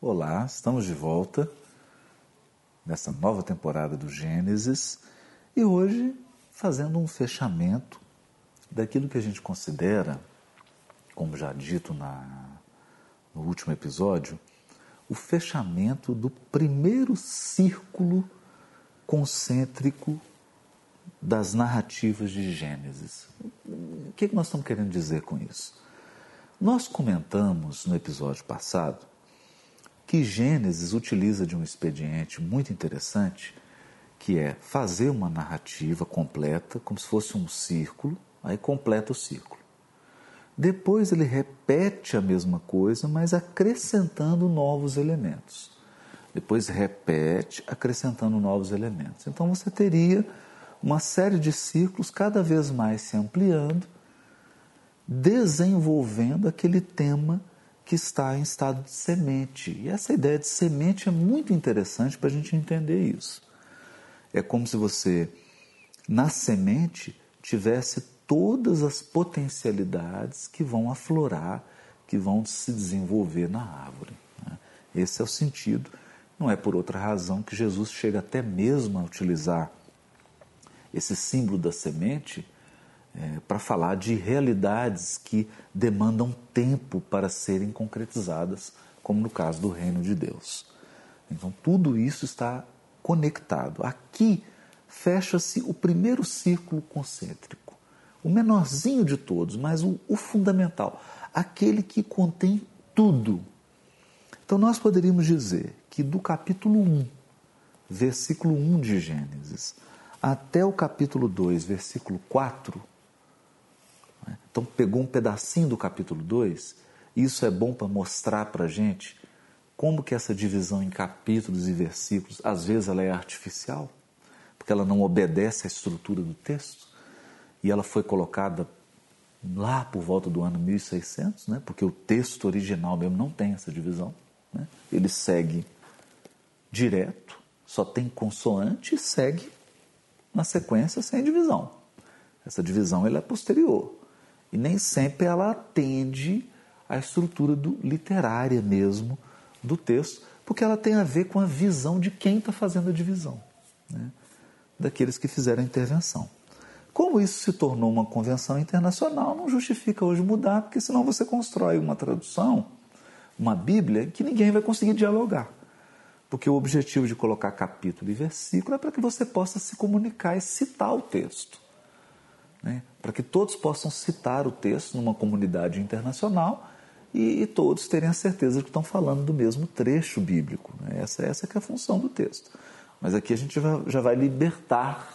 Olá, estamos de volta nessa nova temporada do Gênesis e hoje fazendo um fechamento daquilo que a gente considera, como já dito na, no último episódio, o fechamento do primeiro círculo concêntrico das narrativas de Gênesis. O que, é que nós estamos querendo dizer com isso? Nós comentamos no episódio passado que Gênesis utiliza de um expediente muito interessante, que é fazer uma narrativa completa, como se fosse um círculo, aí completa o círculo. Depois ele repete a mesma coisa, mas acrescentando novos elementos. Depois repete, acrescentando novos elementos. Então você teria uma série de círculos cada vez mais se ampliando, desenvolvendo aquele tema que está em estado de semente. E essa ideia de semente é muito interessante para a gente entender isso. É como se você, na semente, tivesse todas as potencialidades que vão aflorar, que vão se desenvolver na árvore. Né? Esse é o sentido. Não é por outra razão que Jesus chega até mesmo a utilizar esse símbolo da semente é, para falar de realidades que demandam tempo para serem concretizadas, como no caso do reino de Deus. Então, tudo isso está conectado. Aqui fecha-se o primeiro círculo concêntrico, o menorzinho de todos, mas o, o fundamental, aquele que contém tudo. Então, nós poderíamos dizer que do capítulo 1, versículo 1 de Gênesis, até o capítulo 2, versículo 4, né? Então, pegou um pedacinho do capítulo 2, e isso é bom para mostrar para a gente como que essa divisão em capítulos e versículos, às vezes ela é artificial, porque ela não obedece à estrutura do texto, e ela foi colocada lá por volta do ano 1600, né? porque o texto original mesmo não tem essa divisão. Né? Ele segue direto, só tem consoante e segue na sequência sem divisão. Essa divisão ela é posterior. E nem sempre ela atende à estrutura do, literária mesmo do texto, porque ela tem a ver com a visão de quem está fazendo a divisão, né? daqueles que fizeram a intervenção. Como isso se tornou uma convenção internacional, não justifica hoje mudar, porque senão você constrói uma tradução, uma Bíblia, que ninguém vai conseguir dialogar. Porque o objetivo de colocar capítulo e versículo é para que você possa se comunicar e citar o texto né? para que todos possam citar o texto numa comunidade internacional e, e, todos terem a certeza de que estão falando do mesmo trecho bíblico. Né? Essa, essa é, é a função do texto. Mas aqui a gente já, já vai libertar,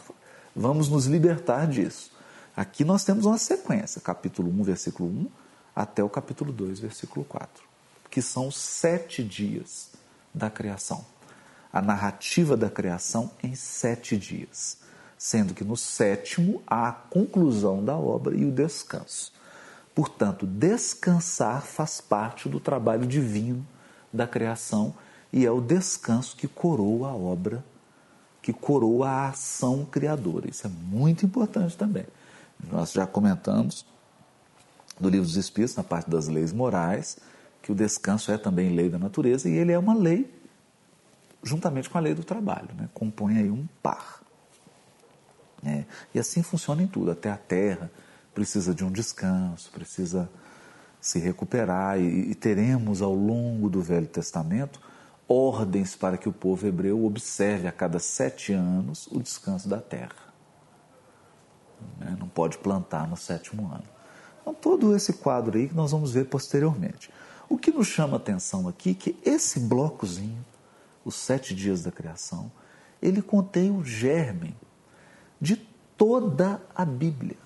vamos nos libertar disso. Aqui nós temos uma sequência, capítulo 1, versículo 1, até o capítulo 2, versículo 4, que são sete dias da criação. A narrativa da criação em sete dias sendo que no sétimo há a conclusão da obra e o descanso. Portanto, descansar faz parte do trabalho divino da criação e é o descanso que coroa a obra, que coroa a ação criadora. Isso é muito importante também. Nós já comentamos do livro dos Espíritos, na parte das leis morais, que o descanso é também lei da natureza e ele é uma lei juntamente com a lei do trabalho, né? compõe aí um par. É, e assim funciona em tudo, até a terra precisa de um descanso, precisa se recuperar, e, e teremos ao longo do Velho Testamento ordens para que o povo hebreu observe a cada sete anos o descanso da terra. Né? Não pode plantar no sétimo ano. Então, todo esse quadro aí que nós vamos ver posteriormente. O que nos chama atenção aqui é que esse blocozinho, os sete dias da criação, ele contém o germe de toda a Bíblia,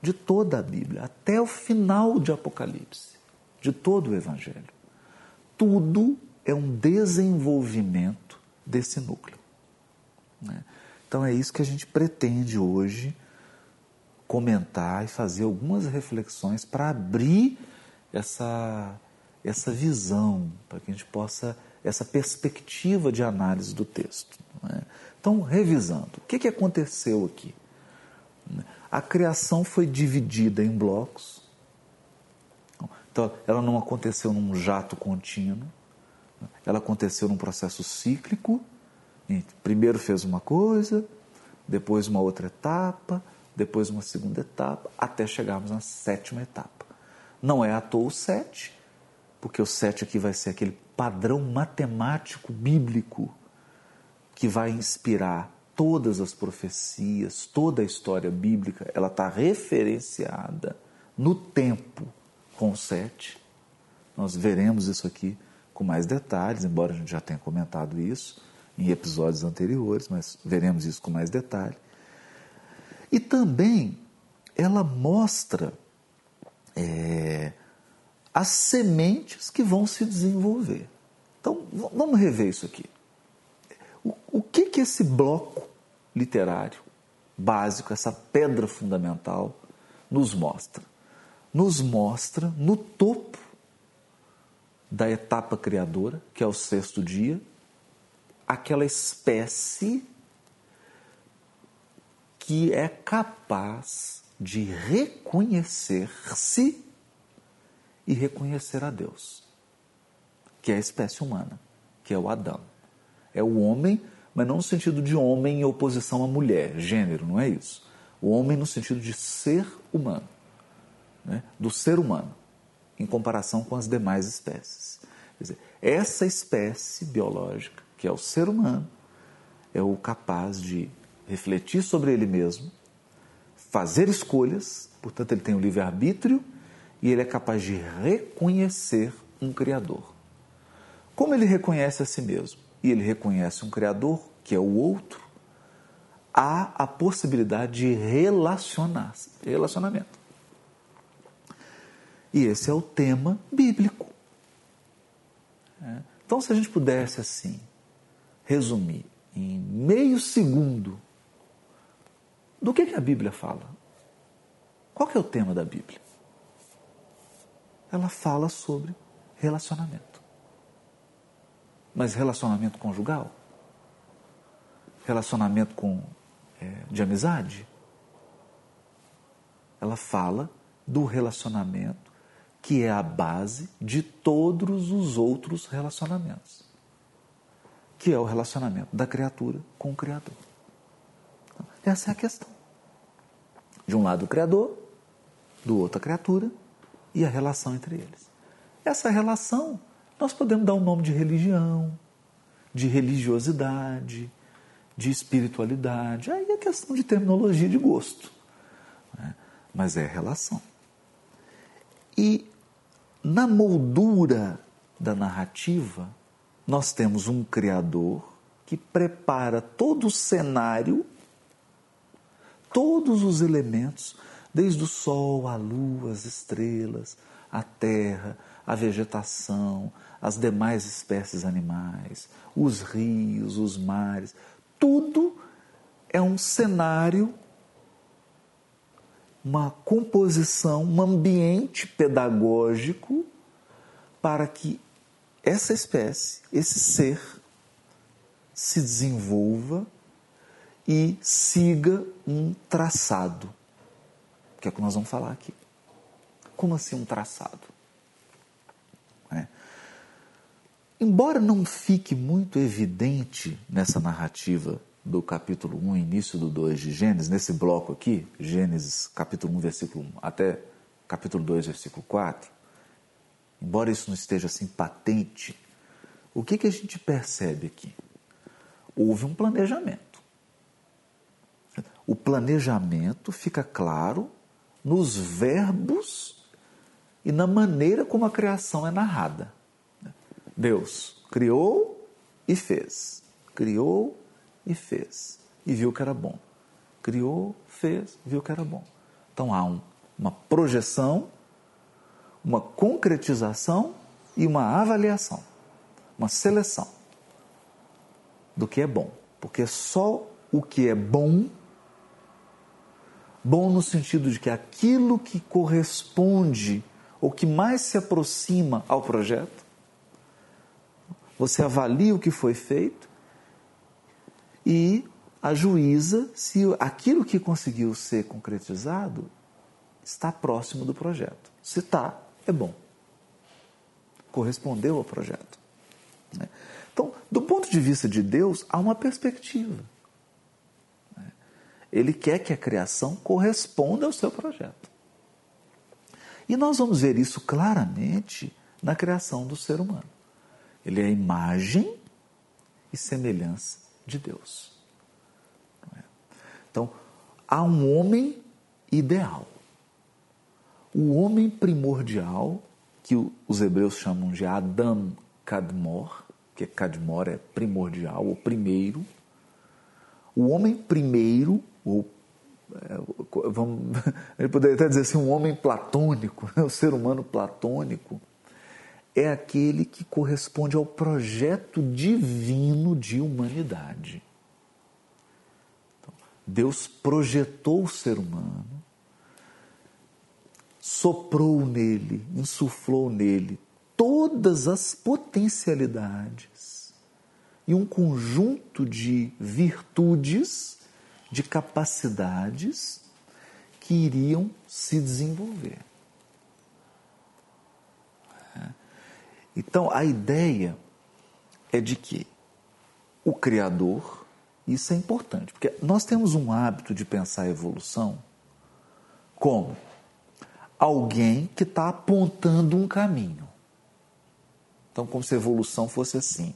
de toda a Bíblia, até o final de Apocalipse, de todo o Evangelho. Tudo é um desenvolvimento desse núcleo. Né? Então é isso que a gente pretende hoje comentar e fazer algumas reflexões para abrir essa, essa visão, para que a gente possa, essa perspectiva de análise do texto. Né? Então, revisando, o que, que aconteceu aqui? A criação foi dividida em blocos. Então, ela não aconteceu num jato contínuo. ela aconteceu num processo cíclico. Primeiro fez uma coisa, depois uma outra etapa, depois uma segunda etapa, até chegarmos na sétima etapa. Não é à toa o sete, porque o sete aqui vai ser aquele padrão matemático bíblico que vai inspirar todas as profecias, toda a história bíblica, ela está referenciada no tempo com sete. Nós veremos isso aqui com mais detalhes, embora a gente já tenha comentado isso em episódios anteriores, mas veremos isso com mais detalhe. E também ela mostra é, as sementes que vão se desenvolver. Então, vamos rever isso aqui. Que esse bloco literário básico, essa pedra fundamental, nos mostra? Nos mostra no topo da etapa criadora, que é o sexto dia, aquela espécie que é capaz de reconhecer-se e reconhecer a Deus, que é a espécie humana, que é o Adão. É o homem, mas não no sentido de homem em oposição à mulher, gênero, não é isso. O homem no sentido de ser humano, né? do ser humano, em comparação com as demais espécies. Quer dizer, essa espécie biológica, que é o ser humano, é o capaz de refletir sobre ele mesmo, fazer escolhas, portanto, ele tem o livre-arbítrio e ele é capaz de reconhecer um Criador. Como ele reconhece a si mesmo e ele reconhece um Criador, que é o outro, há a possibilidade de relacionar relacionamento. E esse é o tema bíblico. É. Então, se a gente pudesse assim resumir em meio segundo do que, que a Bíblia fala? Qual que é o tema da Bíblia? Ela fala sobre relacionamento. Mas relacionamento conjugal? Relacionamento com, é, de amizade? Ela fala do relacionamento que é a base de todos os outros relacionamentos, que é o relacionamento da criatura com o Criador. Essa é a questão. De um lado o Criador, do outro a criatura e a relação entre eles. Essa relação nós podemos dar o nome de religião, de religiosidade, de espiritualidade. Aí é questão de terminologia de gosto. Né? Mas é relação. E na moldura da narrativa, nós temos um Criador que prepara todo o cenário todos os elementos, desde o sol, a lua, as estrelas, a terra, a vegetação, as demais espécies animais, os rios, os mares, tudo é um cenário, uma composição, um ambiente pedagógico para que essa espécie, esse ser, se desenvolva e siga um traçado, que é o que nós vamos falar aqui. Como assim um traçado? É. Embora não fique muito evidente nessa narrativa do capítulo 1, início do 2 de Gênesis, nesse bloco aqui, Gênesis capítulo 1, versículo 1 até capítulo 2, versículo 4, embora isso não esteja assim patente, o que, que a gente percebe aqui? Houve um planejamento. O planejamento fica claro nos verbos e na maneira como a criação é narrada. Deus criou e fez. Criou e fez. E viu que era bom. Criou, fez, viu que era bom. Então há um, uma projeção, uma concretização e uma avaliação, uma seleção do que é bom. Porque só o que é bom Bom no sentido de que aquilo que corresponde ou que mais se aproxima ao projeto, você avalia o que foi feito e ajuiza se aquilo que conseguiu ser concretizado está próximo do projeto. Se está, é bom. Correspondeu ao projeto. Né? Então, do ponto de vista de Deus, há uma perspectiva. Ele quer que a criação corresponda ao seu projeto. E nós vamos ver isso claramente na criação do ser humano. Ele é a imagem e semelhança de Deus. É? Então, há um homem ideal. O homem primordial, que os hebreus chamam de Adam Kadmor, que Kadmor é primordial, o primeiro. O homem primeiro, ou vamos, ele poderia até dizer assim, um homem platônico, o ser humano platônico, é aquele que corresponde ao projeto divino de humanidade. Então, Deus projetou o ser humano, soprou nele, insuflou nele todas as potencialidades e um conjunto de virtudes, de capacidades que iriam se desenvolver. Então a ideia é de que o Criador, isso é importante, porque nós temos um hábito de pensar a evolução como alguém que está apontando um caminho. Então, como se a evolução fosse assim: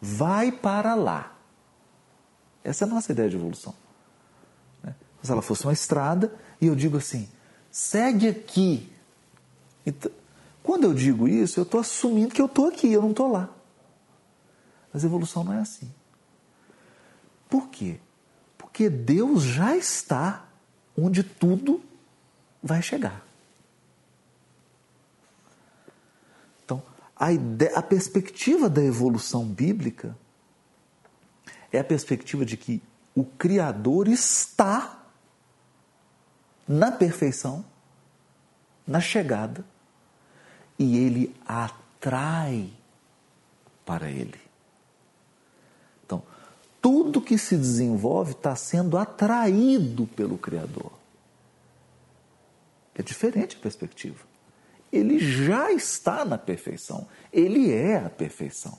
vai para lá. Essa é a nossa ideia de evolução. Se ela fosse uma estrada e eu digo assim, segue aqui. Então, quando eu digo isso, eu estou assumindo que eu estou aqui, eu não estou lá. Mas evolução não é assim. Por quê? Porque Deus já está onde tudo vai chegar. Então, a, ideia, a perspectiva da evolução bíblica é a perspectiva de que o Criador está na perfeição, na chegada e ele atrai para ele. Então, tudo que se desenvolve está sendo atraído pelo Criador. É diferente a perspectiva. Ele já está na perfeição, ele é a perfeição.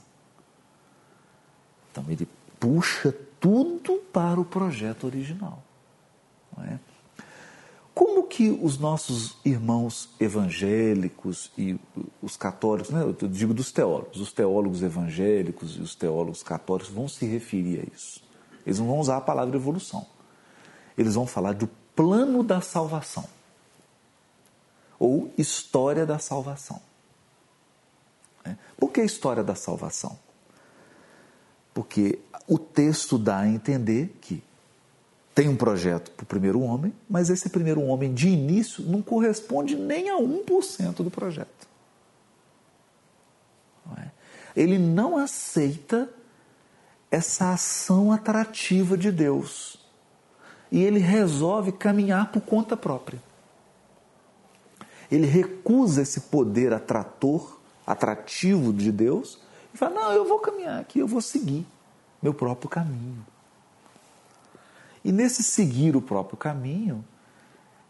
Então, ele puxa tudo para o projeto original. Não é? Como que os nossos irmãos evangélicos e os católicos, né, eu digo dos teólogos, os teólogos evangélicos e os teólogos católicos vão se referir a isso? Eles não vão usar a palavra evolução. Eles vão falar do plano da salvação ou história da salvação. É. Por que história da salvação? Porque o texto dá a entender que tem um projeto para o primeiro homem, mas esse primeiro homem, de início, não corresponde nem a 1% do projeto. É? Ele não aceita essa ação atrativa de Deus. E ele resolve caminhar por conta própria. Ele recusa esse poder atrator, atrativo de Deus, e fala: Não, eu vou caminhar aqui, eu vou seguir meu próprio caminho. E nesse seguir o próprio caminho,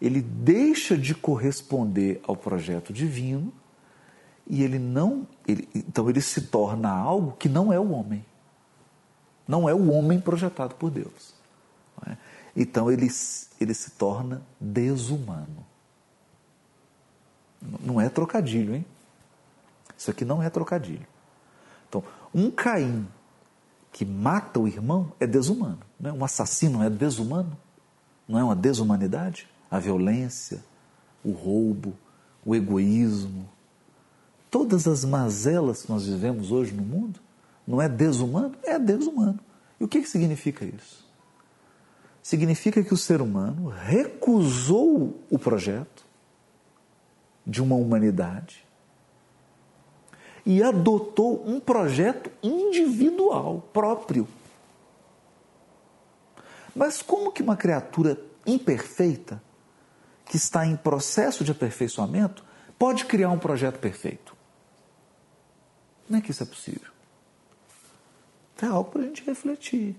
ele deixa de corresponder ao projeto divino e ele não, ele, então ele se torna algo que não é o homem. Não é o homem projetado por Deus. É? Então ele, ele se torna desumano. Não é trocadilho, hein? Isso aqui não é trocadilho. Então, um Caim que mata o irmão é desumano. Né? Um assassino é desumano? Não é uma desumanidade? A violência, o roubo, o egoísmo, todas as mazelas que nós vivemos hoje no mundo, não é desumano? É desumano. E o que, que significa isso? Significa que o ser humano recusou o projeto de uma humanidade e adotou um projeto individual, próprio. Mas como que uma criatura imperfeita, que está em processo de aperfeiçoamento, pode criar um projeto perfeito? Não é que isso é possível. É algo para a gente refletir.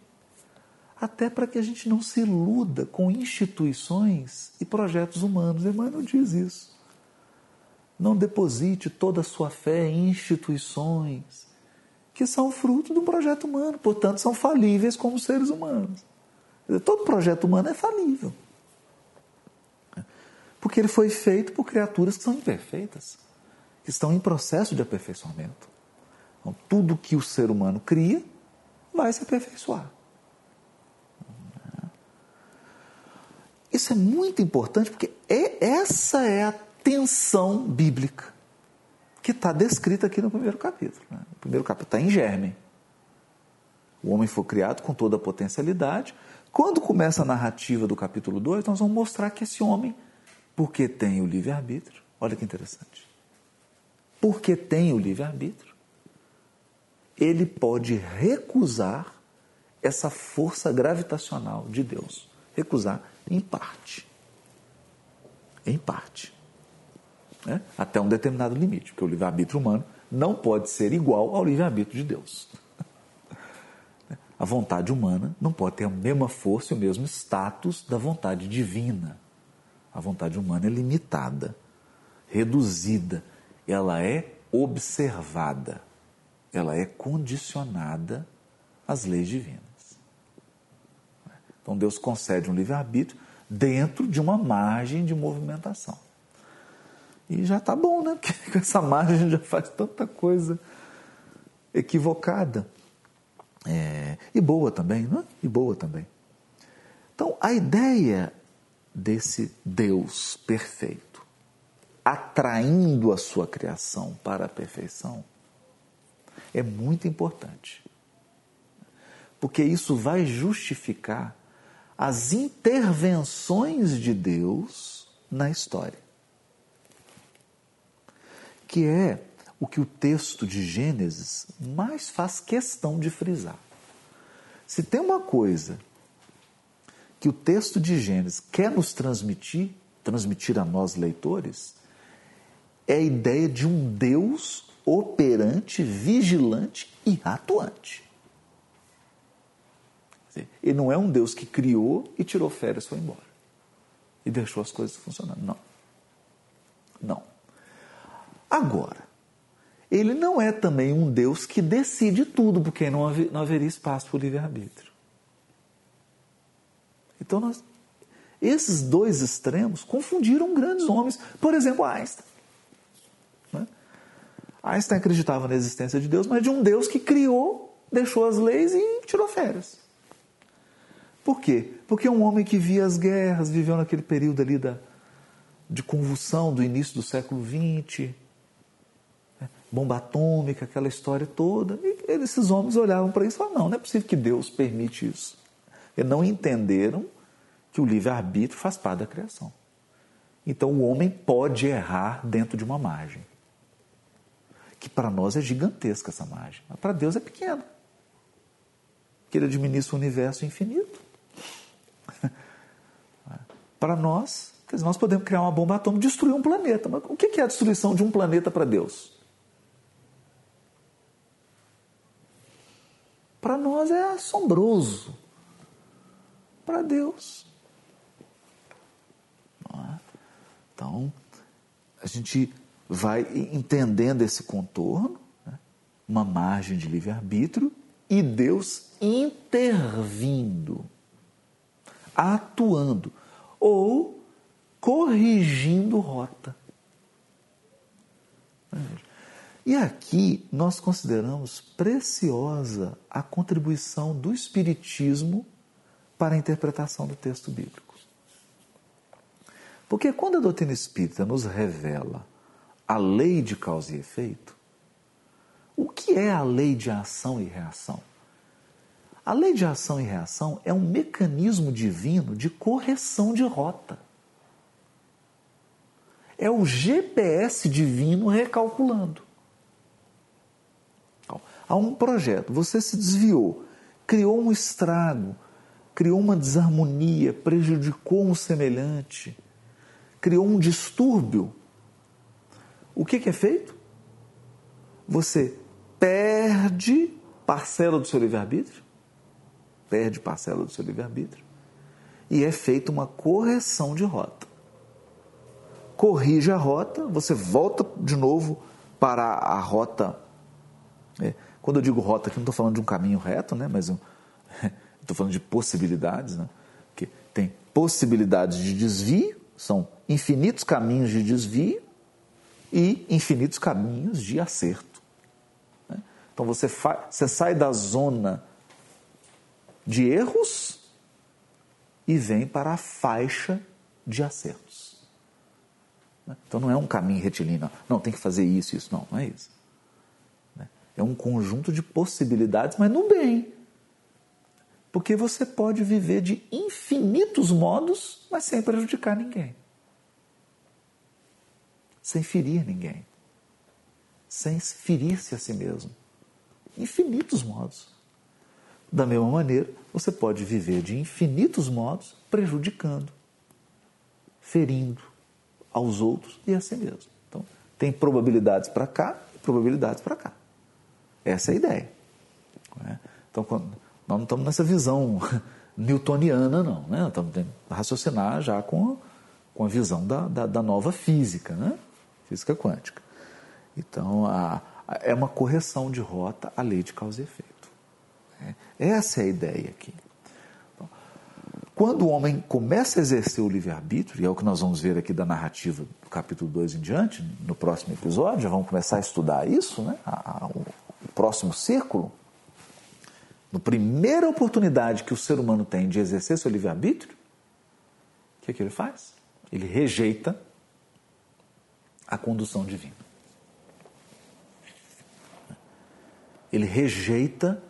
Até para que a gente não se iluda com instituições e projetos humanos. Emmanuel diz isso. Não deposite toda a sua fé em instituições que são fruto do projeto humano, portanto, são falíveis como seres humanos. Todo projeto humano é falível. Porque ele foi feito por criaturas que são imperfeitas, que estão em processo de aperfeiçoamento. Então, tudo que o ser humano cria vai se aperfeiçoar. Isso é muito importante porque é, essa é a tensão bíblica que está descrita aqui no primeiro capítulo. Né? O primeiro capítulo está em germe. O homem foi criado com toda a potencialidade. Quando começa a narrativa do capítulo 2, nós vamos mostrar que esse homem, porque tem o livre-arbítrio, olha que interessante. Porque tem o livre-arbítrio, ele pode recusar essa força gravitacional de Deus. Recusar em parte. Em parte. Né? Até um determinado limite, porque o livre-arbítrio humano não pode ser igual ao livre-arbítrio de Deus. A vontade humana não pode ter a mesma força e o mesmo status da vontade divina. A vontade humana é limitada, reduzida, ela é observada, ela é condicionada às leis divinas. Então Deus concede um livre-arbítrio dentro de uma margem de movimentação. E já está bom, né? Porque com essa margem já faz tanta coisa equivocada. É, e boa também, não é? E boa também. Então, a ideia desse Deus perfeito, atraindo a sua criação para a perfeição, é muito importante. Porque isso vai justificar as intervenções de Deus na história. Que é o que o texto de Gênesis mais faz questão de frisar. Se tem uma coisa que o texto de Gênesis quer nos transmitir, transmitir a nós leitores, é a ideia de um Deus operante, vigilante e atuante. Ele não é um Deus que criou e tirou férias e foi embora. E deixou as coisas funcionando. Não. Não. Agora, ele não é também um Deus que decide tudo, porque não, haver, não haveria espaço para o livre-arbítrio. Então, nós, esses dois extremos confundiram grandes homens. Por exemplo, Einstein. Né? Einstein acreditava na existência de Deus, mas de um Deus que criou, deixou as leis e tirou férias. Por quê? Porque um homem que via as guerras, viveu naquele período ali da, de convulsão do início do século XX? Bomba atômica, aquela história toda. E esses homens olhavam para isso e falavam: não, não é possível que Deus permite isso. E não entenderam que o livre-arbítrio faz parte da criação. Então o homem pode errar dentro de uma margem. Que para nós é gigantesca essa margem, mas para Deus é pequena. Que ele administra o universo infinito. Para nós, quer dizer, nós podemos criar uma bomba atômica, destruir um planeta. Mas o que é a destruição de um planeta para Deus? Para nós é assombroso. Para Deus. É? Então, a gente vai entendendo esse contorno, né? uma margem de livre-arbítrio, e Deus intervindo, atuando ou corrigindo rota. E aqui nós consideramos preciosa a contribuição do Espiritismo para a interpretação do texto bíblico. Porque quando a doutrina espírita nos revela a lei de causa e efeito, o que é a lei de ação e reação? A lei de ação e reação é um mecanismo divino de correção de rota. É o GPS divino recalculando. Há um projeto, você se desviou, criou um estrago, criou uma desarmonia, prejudicou um semelhante, criou um distúrbio. O que, é feito? Você perde parcela do seu livre-arbítrio, perde parcela do seu livre-arbítrio, e é feita uma correção de rota. Corrige a rota, você volta de novo para a rota. Né? Quando eu digo rota aqui, não estou falando de um caminho reto, né? mas estou falando de possibilidades. Né? Que tem possibilidades de desvio, são infinitos caminhos de desvio e infinitos caminhos de acerto. Né? Então você, você sai da zona de erros e vem para a faixa de acertos. Né? Então não é um caminho retilíneo, não, tem que fazer isso, isso, não, não é isso. É um conjunto de possibilidades, mas no bem. Porque você pode viver de infinitos modos, mas sem prejudicar ninguém. Sem ferir ninguém. Sem ferir-se a si mesmo. Infinitos modos. Da mesma maneira, você pode viver de infinitos modos, prejudicando, ferindo aos outros e a si mesmo. Então, tem probabilidades para cá e probabilidades para cá. Essa é a ideia. É? Então, nós não estamos nessa visão newtoniana, não. Né? Estamos tendo raciocinar já com, com a visão da, da, da nova física, né? física quântica. Então, a, a, é uma correção de rota à lei de causa e efeito. Né? Essa é a ideia aqui. Então, quando o homem começa a exercer o livre-arbítrio, e é o que nós vamos ver aqui da narrativa do capítulo 2 em diante, no próximo episódio, já vamos começar a estudar isso, né? A, próximo círculo, na primeira oportunidade que o ser humano tem de exercer seu livre-arbítrio, o que, é que ele faz? Ele rejeita a condução divina. Ele rejeita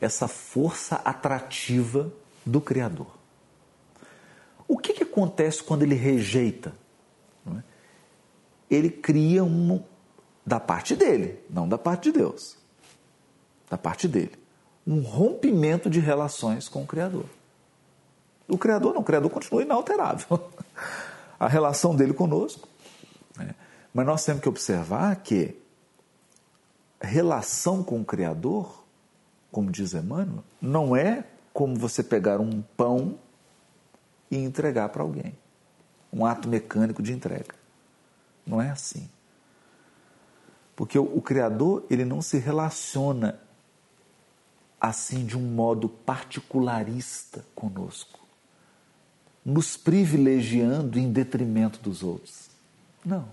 essa força atrativa do Criador. O que, que acontece quando ele rejeita? É? Ele cria um. da parte dele, não da parte de Deus. Da parte dele um rompimento de relações com o Criador. O Criador não, o Criador continua inalterável. A relação dele conosco. Né? Mas nós temos que observar que relação com o Criador, como diz Emmanuel, não é como você pegar um pão e entregar para alguém. Um ato mecânico de entrega. Não é assim. Porque o, o Criador, ele não se relaciona assim de um modo particularista conosco, nos privilegiando em detrimento dos outros. Não.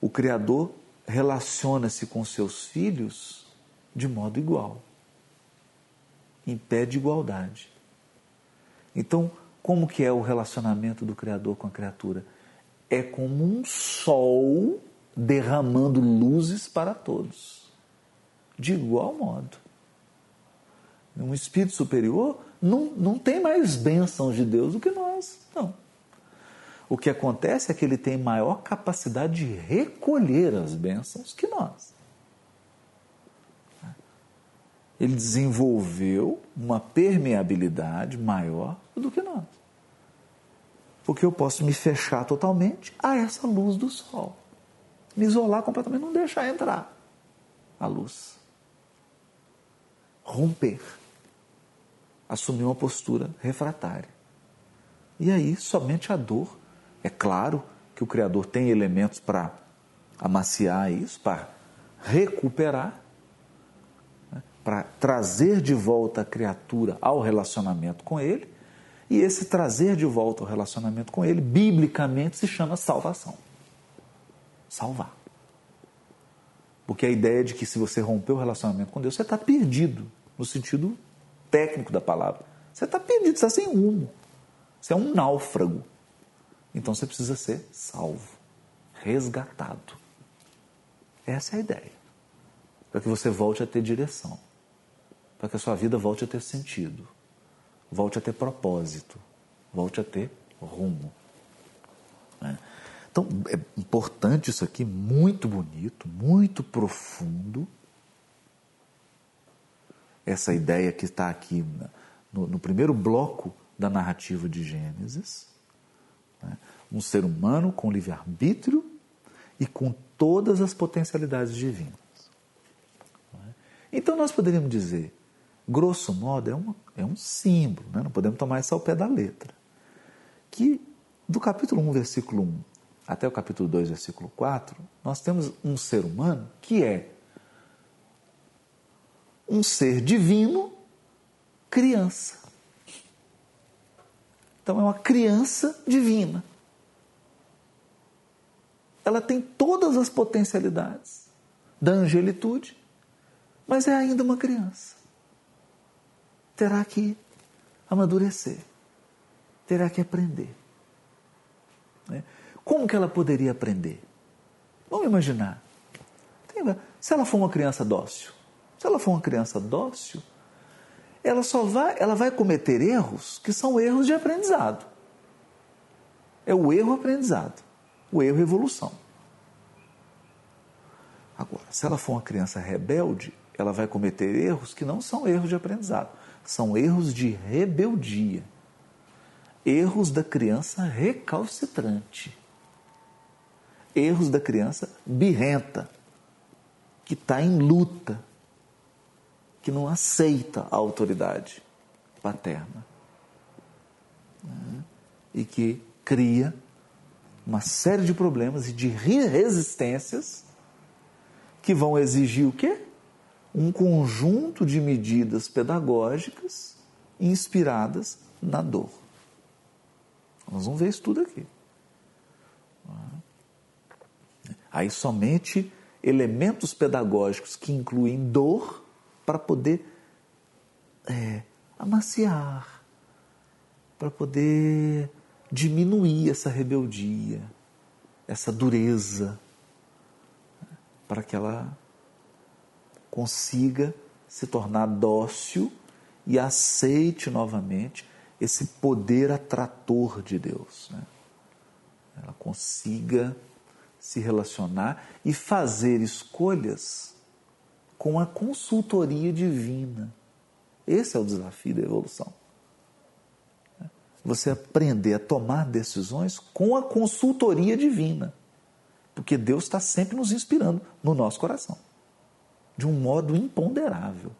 O Criador relaciona-se com seus filhos de modo igual, em pé de igualdade. Então, como que é o relacionamento do Criador com a criatura? É como um sol derramando luzes para todos de igual modo. Um espírito superior não, não tem mais bênçãos de Deus do que nós. Não. O que acontece é que ele tem maior capacidade de recolher as bênçãos que nós. Ele desenvolveu uma permeabilidade maior do que nós. Porque eu posso me fechar totalmente a essa luz do sol. Me isolar completamente, não deixar entrar a luz romper, assumir uma postura refratária. E aí, somente a dor. É claro que o Criador tem elementos para amaciar isso, para recuperar, né? para trazer de volta a criatura ao relacionamento com Ele. E esse trazer de volta ao relacionamento com Ele, biblicamente, se chama salvação. Salvar. Porque a ideia é de que se você romper o relacionamento com Deus, você está perdido, no sentido técnico da palavra. Você está perdido, você está sem rumo. Você é um náufrago. Então você precisa ser salvo, resgatado. Essa é a ideia. Para que você volte a ter direção. Para que a sua vida volte a ter sentido. Volte a ter propósito. Volte a ter rumo. Né? Então, é importante isso aqui, muito bonito, muito profundo. Essa ideia que está aqui no, no, primeiro bloco da narrativa de Gênesis. Né? Um ser humano com livre-arbítrio e com todas as potencialidades divinas. Então, nós poderíamos dizer, grosso modo, é, uma, é um símbolo, né? não podemos tomar isso ao pé da letra. Que do capítulo 1, versículo 1 até o capítulo 2, versículo 4, nós temos um ser humano que é um ser divino, criança. Então é uma criança divina. Ela tem todas as potencialidades da angelitude, mas é ainda uma criança. Terá que amadurecer, terá que aprender. Né? Como que ela poderia aprender? Vamos imaginar. Se ela for uma criança dócil, se ela for uma criança dócil, ela só vai, ela vai cometer erros que são erros de aprendizado. É o erro aprendizado, o erro evolução. Agora, se ela for uma criança rebelde, ela vai cometer erros que não são erros de aprendizado, são erros de rebeldia. Erros da criança recalcitrante. Erros da criança birrenta, que está em luta que não aceita a autoridade paterna né? e que cria uma série de problemas e de resistências que vão exigir o quê? Um conjunto de medidas pedagógicas inspiradas na dor. Nós vamos ver isso tudo aqui. Aí somente elementos pedagógicos que incluem dor para poder é, amaciar, para poder diminuir essa rebeldia, essa dureza, para que ela consiga se tornar dócil e aceite novamente esse poder atrator de Deus. Né? Ela consiga se relacionar e fazer escolhas com a consultoria divina. Esse é o desafio da evolução. Você aprender a tomar decisões com a consultoria divina. Porque Deus está sempre nos inspirando no nosso coração, de um modo imponderável.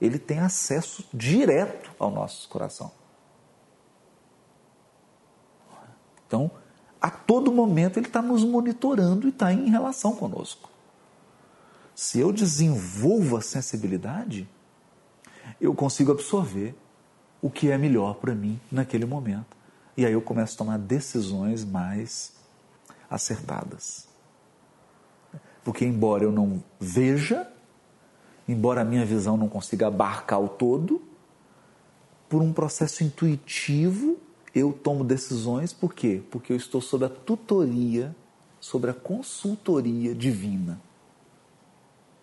Ele tem acesso direto ao nosso coração. Então, a todo momento, Ele está nos monitorando e está em relação conosco. Se eu desenvolvo a sensibilidade, eu consigo absorver o que é melhor para mim naquele momento. E aí eu começo a tomar decisões mais acertadas. Porque, embora eu não veja, embora a minha visão não consiga abarcar o todo, por um processo intuitivo, eu tomo decisões, por quê? Porque eu estou sob a tutoria, sobre a consultoria divina.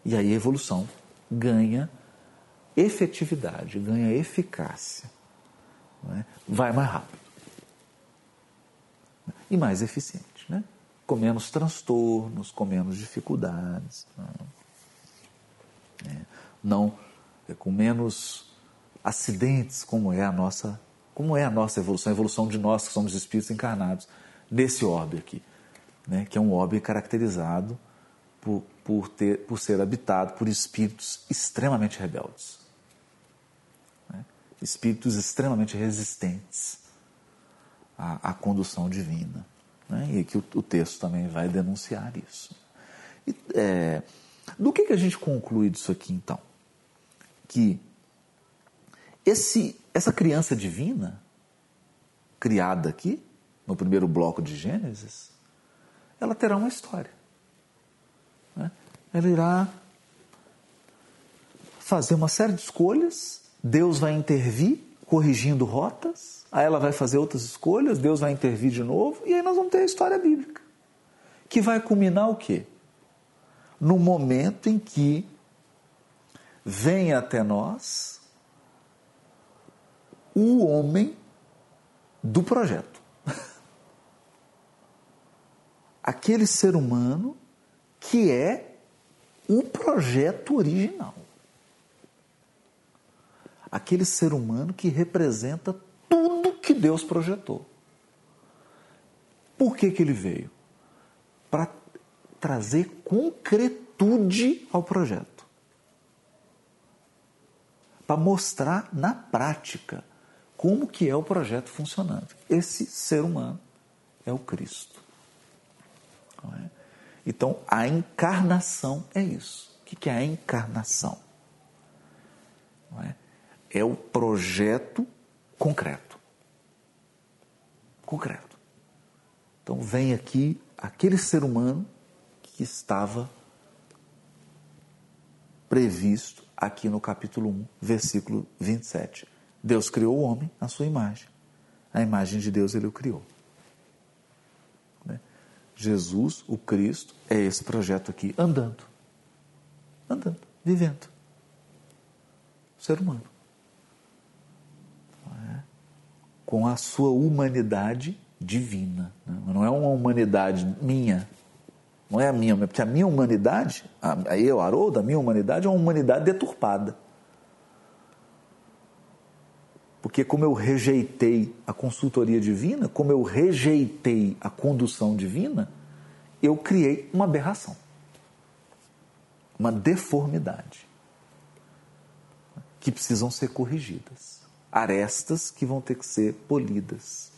E aí a evolução ganha efetividade, ganha eficácia. É? Vai mais rápido. E mais eficiente, né? com menos transtornos, com menos dificuldades. Né? É, não é, com menos acidentes, como é a nossa, como é a nossa evolução, a evolução de nós que somos espíritos encarnados nesse orbe aqui, né? que é um orbe caracterizado por, por, ter, por ser habitado por espíritos extremamente rebeldes. Né? Espíritos extremamente resistentes à, à condução divina. Né? E que o, o, texto também vai denunciar isso. E, é, do que, que a gente conclui disso aqui, então? Que esse, essa criança divina, criada aqui, no primeiro bloco de Gênesis, ela terá uma história ela irá fazer uma série de escolhas, Deus vai intervir, corrigindo rotas, aí ela vai fazer outras escolhas, Deus vai intervir de novo, e aí nós vamos ter a história bíblica, que vai culminar o quê? No momento em que vem até nós o homem do projeto. Aquele ser humano que é o projeto original. Aquele ser humano que representa tudo que Deus projetou. Por que, que ele veio? Para trazer concretude ao projeto. Para mostrar na prática como que é o projeto funcionando. Esse ser humano é o Cristo. É? Então, a encarnação é isso. O que é a encarnação? É? é o projeto concreto. Concreto. Então vem aqui aquele ser humano que estava previsto aqui no capítulo 1, versículo 27. Deus criou o homem à sua imagem. A imagem de Deus ele o criou. Né? Jesus, o Cristo, é esse projeto aqui, andando. Andando, vivendo. ser humano. É? Com a sua humanidade divina. Né? Não é uma humanidade minha, não é a minha, porque a minha humanidade, a eu, Haroldo, a minha humanidade é uma humanidade deturpada. Porque como eu rejeitei a consultoria divina, como eu rejeitei a condução divina, eu criei uma aberração, uma deformidade, que precisam ser corrigidas, arestas que vão ter que ser polidas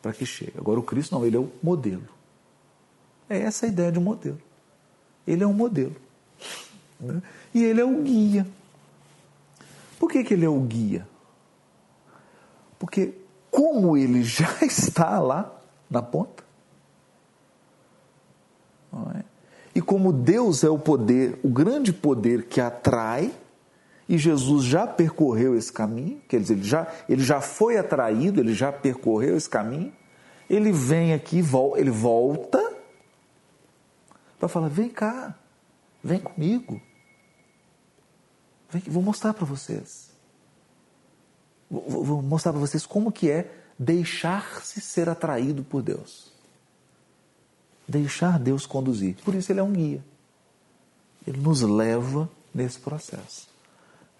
para que chegue. Agora o Cristo não, ele é o modelo. É essa a ideia de um modelo. Ele é um modelo. Né? E ele é o guia. Por que, que ele é o guia? Porque, como ele já está lá na ponta, é? e como Deus é o poder, o grande poder que atrai, e Jesus já percorreu esse caminho, quer dizer, ele já, ele já foi atraído, ele já percorreu esse caminho, ele vem aqui, ele volta para falar: vem cá, vem comigo. Vem, vou mostrar para vocês. Vou, vou mostrar para vocês como que é deixar-se ser atraído por Deus. Deixar Deus conduzir. Por isso ele é um guia. Ele nos leva nesse processo.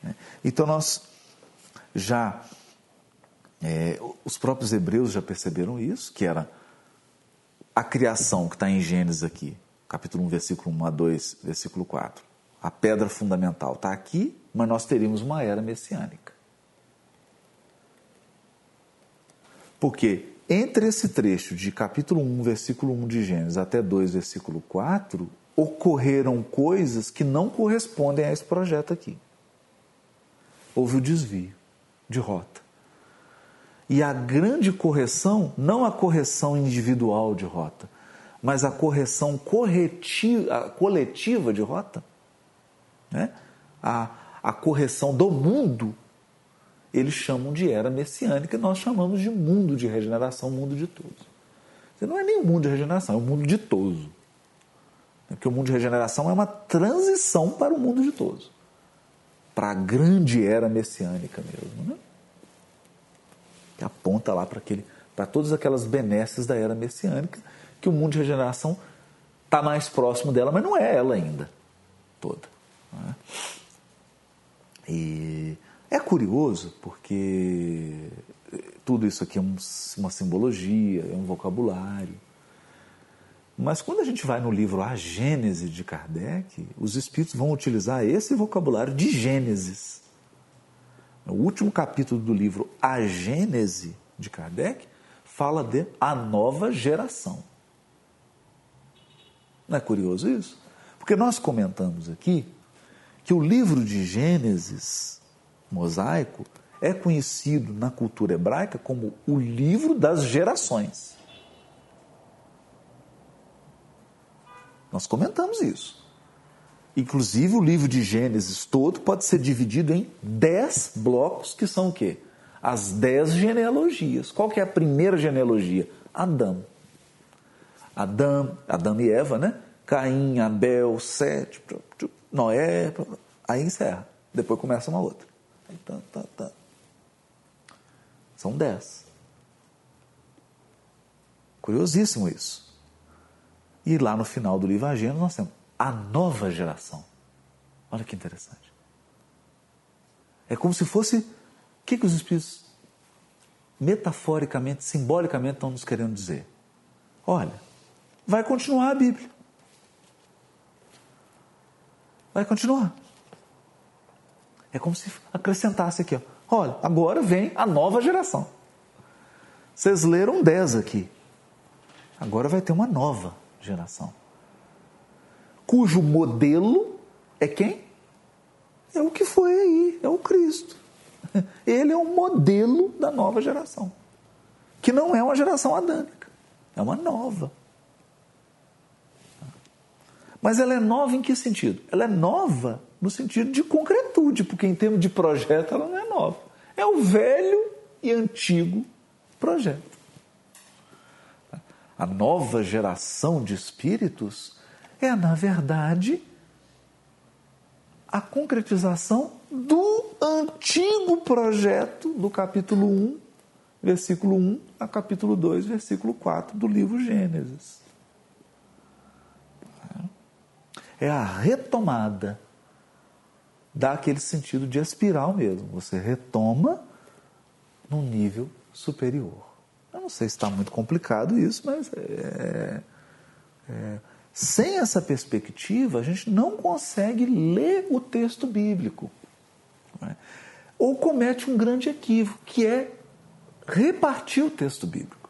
Né? Então nós já, é, os próprios hebreus já perceberam isso, que era a criação que está em Gênesis aqui, capítulo 1, versículo 1 a 2, versículo 4. A pedra fundamental está aqui, mas nós teríamos uma era messiânica. Porque entre esse trecho de capítulo 1, versículo 1 de Gênesis até 2, versículo 4, ocorreram coisas que não correspondem a esse projeto aqui. Houve o desvio de rota. E a grande correção, não a correção individual de rota, mas a correção corretiva, coletiva de rota, né? a, a correção do mundo, eles chamam de era messiânica, nós chamamos de mundo de regeneração, mundo ditoso. Não é nem um mundo de regeneração, é um mundo ditoso. Porque o mundo de regeneração é uma transição para o mundo ditoso. Para a grande era messiânica mesmo. Né? Que aponta lá para aquele para todas aquelas benesses da era messiânica que o mundo de regeneração está mais próximo dela, mas não é ela ainda toda. É? E é curioso porque tudo isso aqui é um, uma simbologia, é um vocabulário. Mas quando a gente vai no livro A Gênese de Kardec, os espíritos vão utilizar esse vocabulário de Gênesis. O último capítulo do livro A Gênese de Kardec fala de a nova geração. Não é curioso isso? Porque nós comentamos aqui que o livro de Gênesis mosaico é conhecido na cultura hebraica como o livro das gerações. Nós comentamos isso. Inclusive, o livro de Gênesis todo pode ser dividido em dez blocos, que são o quê? As dez genealogias. Qual que é a primeira genealogia? Adão. Adão, Adão e Eva, né? Caim, Abel, Sete, Noé, aí encerra. Depois começa uma outra. Aí. São dez. Curiosíssimo isso. E lá no final do livro Agênero nós temos a nova geração. Olha que interessante. É como se fosse. O que, que os Espíritos, metaforicamente, simbolicamente, estão nos querendo dizer? Olha, vai continuar a Bíblia. Vai continuar. É como se acrescentasse aqui, ó. Olha, agora vem a nova geração. Vocês leram 10 aqui. Agora vai ter uma nova geração. Cujo modelo é quem? é o que foi aí, é o Cristo. Ele é o modelo da nova geração, que não é uma geração adâmica, é uma nova. Mas ela é nova em que sentido? Ela é nova no sentido de concretude, porque em termos de projeto ela não é nova. É o velho e antigo projeto. A nova geração de espíritos é, na verdade, a concretização do antigo projeto do capítulo 1, versículo 1 a capítulo 2, versículo 4 do livro Gênesis. É a retomada dá aquele sentido de espiral mesmo. Você retoma num nível superior. Eu não sei se está muito complicado isso, mas é, é, sem essa perspectiva a gente não consegue ler o texto bíblico. É? Ou comete um grande equívoco, que é repartir o texto bíblico.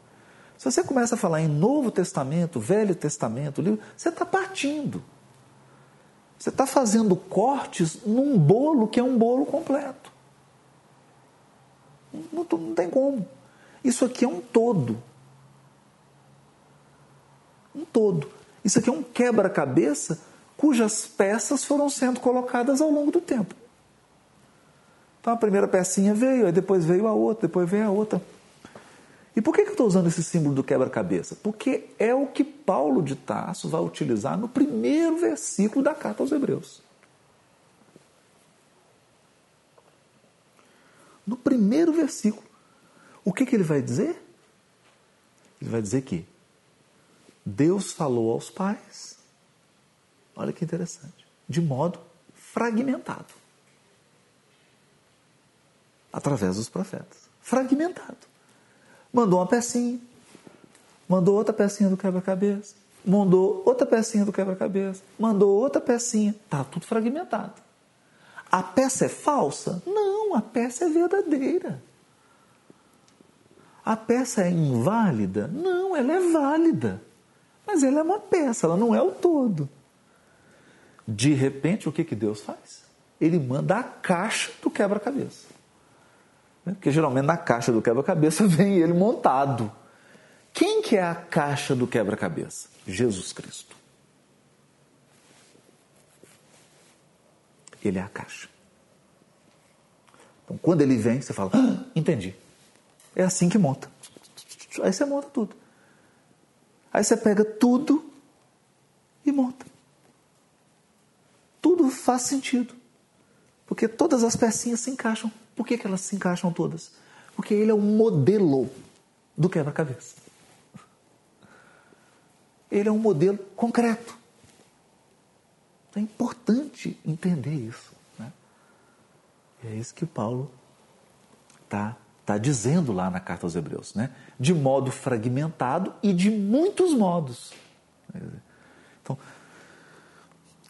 Se você começa a falar em Novo Testamento, Velho Testamento, livro, você está partindo. Você está fazendo cortes num bolo que é um bolo completo. Não, não tem como. Isso aqui é um todo. Um todo. Isso aqui é um quebra-cabeça cujas peças foram sendo colocadas ao longo do tempo. Então a primeira pecinha veio, aí depois veio a outra, depois veio a outra. E por que, eu estou usando esse símbolo do quebra-cabeça? Porque é o que Paulo de Tarso vai utilizar no primeiro versículo da carta aos Hebreus. No primeiro versículo. O que, que ele vai dizer? Ele vai dizer que Deus falou aos pais, olha que interessante, de modo fragmentado. Através dos profetas. Fragmentado. Mandou uma pecinha, mandou outra pecinha do quebra-cabeça, mandou outra pecinha do quebra-cabeça, mandou outra pecinha. Está tudo fragmentado. A peça é falsa? Não, a peça é verdadeira. A peça é inválida? Não, ela é válida. Mas ela é uma peça, ela não é o todo. De repente, o que, que Deus faz? Ele manda a caixa do quebra-cabeça. Né? Porque geralmente na caixa do quebra-cabeça vem ele montado. Quem que é a caixa do quebra-cabeça? Jesus Cristo. Ele é a caixa. Então, quando ele vem, você fala: ah, entendi. É assim que monta. Aí você monta tudo. Aí você pega tudo e monta. Tudo faz sentido. Porque todas as pecinhas se encaixam. Por que, que elas se encaixam todas? Porque ele é o modelo do quebra-cabeça. Ele é um modelo concreto. É importante entender isso. Né? É isso que Paulo está tá dizendo lá na carta aos Hebreus. Né? De modo fragmentado e de muitos modos. Então,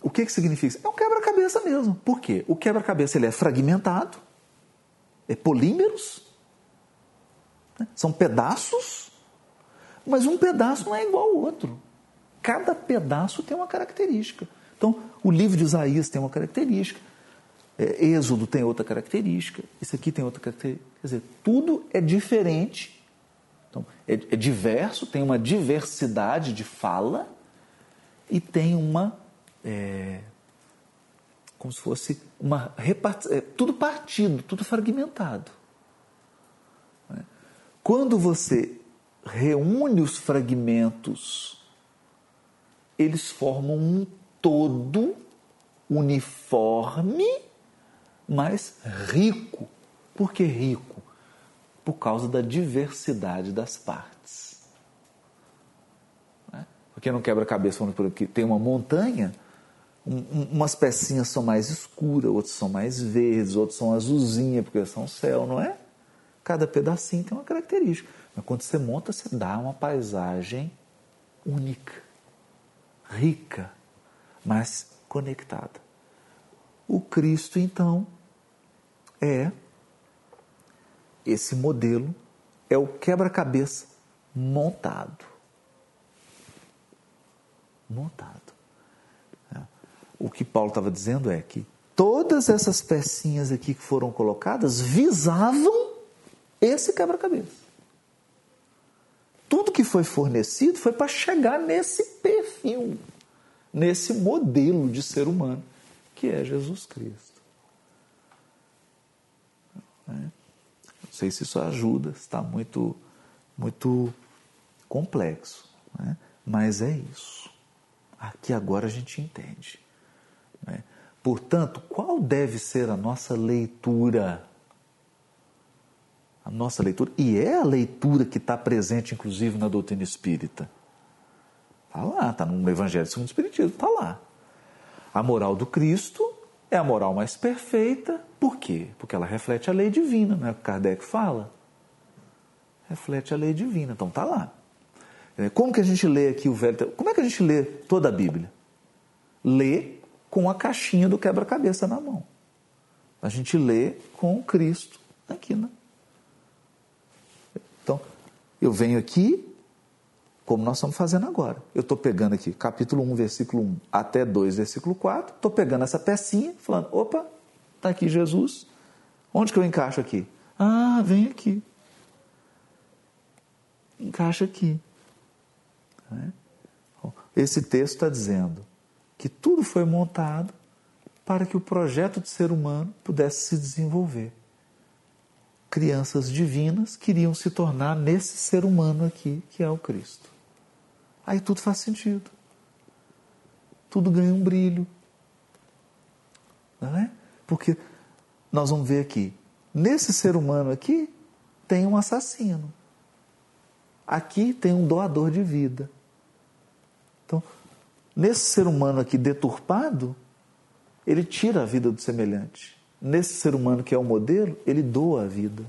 o que, que significa? É um quebra-cabeça mesmo. Por quê? O quebra-cabeça ele é fragmentado, polímeros, né? são pedaços, mas um pedaço não é igual ao outro. Cada pedaço tem uma característica. Então, o livro de Isaías tem uma característica, é, Êxodo tem outra característica, isso aqui tem outra característica. Quer dizer, tudo é diferente, então, é, é diverso, tem uma diversidade de fala e tem uma é, como se fosse uma. É, tudo partido, tudo fragmentado. Né? Quando você reúne os fragmentos, eles formam um todo uniforme, mas rico. Por que rico? Por causa da diversidade das partes. Né? Porque não quebra-cabeça, que tem uma montanha, um, umas pecinhas são mais escuras, outras são mais verdes, outras são azulzinhas, porque são céu, não é? Cada pedacinho tem uma característica. Mas quando você monta, você dá uma paisagem única, rica, mas conectada. O Cristo, então, é esse modelo, é o quebra-cabeça montado. Montado. O que Paulo estava dizendo é que todas essas pecinhas aqui que foram colocadas visavam esse quebra-cabeça. Tudo que foi fornecido foi para chegar nesse perfil, nesse modelo de ser humano, que é Jesus Cristo. Não sei se isso ajuda, está muito, muito complexo, né? mas é isso. Aqui agora a gente entende. Portanto, qual deve ser a nossa leitura a nossa leitura, e é a leitura que está presente, inclusive, na doutrina espírita. Está lá, está no Evangelho segundo o Espiritismo, está lá. A moral do Cristo é a moral mais perfeita, por quê? Porque ela reflete a lei divina, não é o que Kardec fala? Reflete a lei divina, então está lá. Como que a gente lê aqui o Velho Como é que a gente lê toda a Bíblia? Lê com a caixinha do quebra-cabeça na mão. A gente lê com Cristo aqui na, eu venho aqui, como nós estamos fazendo agora. Eu estou pegando aqui capítulo 1, versículo 1 até 2, versículo 4. Estou pegando essa pecinha, falando: opa, está aqui Jesus. Onde que eu encaixo aqui? Ah, vem aqui. Encaixa aqui. Né? Esse texto está dizendo que tudo foi montado para que o projeto de ser humano pudesse se desenvolver crianças divinas queriam se tornar nesse ser humano aqui, que é o Cristo. Aí tudo faz sentido. Tudo ganha um brilho. Não é? Porque nós vamos ver aqui, nesse ser humano aqui tem um assassino. Aqui tem um doador de vida. Então, nesse ser humano aqui deturpado, ele tira a vida do semelhante nesse ser humano que é o modelo, ele doa a vida,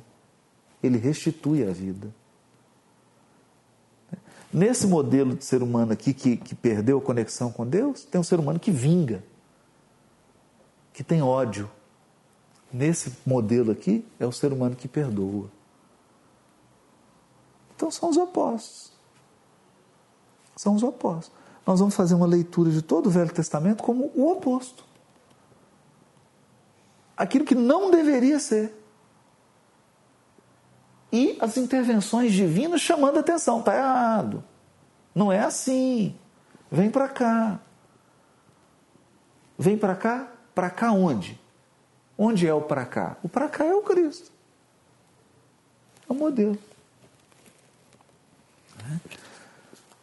ele restitui a vida. Nesse modelo de ser humano aqui que, que perdeu a conexão com Deus, tem um ser humano que vinga, que tem ódio. Nesse modelo aqui é o ser humano que perdoa. Então são os opostos. São os opostos. Nós vamos fazer uma leitura de todo o Velho Testamento como o oposto aquilo que não deveria ser. E as intervenções divinas chamando a atenção, está errado. Não é assim. Vem para cá. Vem para cá? Para cá onde? Onde é o para cá? O para cá é o Cristo. É o modelo.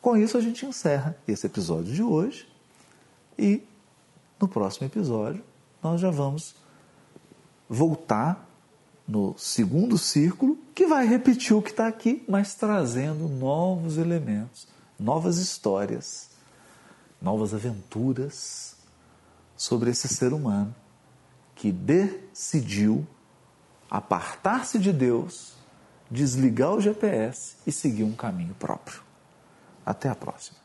Com isso a gente encerra esse episódio de hoje e no próximo episódio nós já vamos voltar no segundo círculo, que vai repetir o que está aqui, mas trazendo novos elementos, novas histórias, novas aventuras sobre esse ser humano que decidiu apartar-se de Deus, desligar o GPS e seguir um caminho próprio. Até a próxima.